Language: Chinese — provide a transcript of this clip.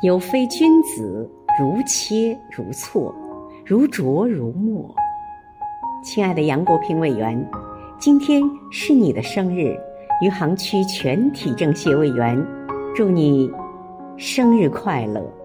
有非君子如切如磋如琢如磨亲爱的杨国平委员今天是你的生日余杭区全体政协委员祝你生日快乐。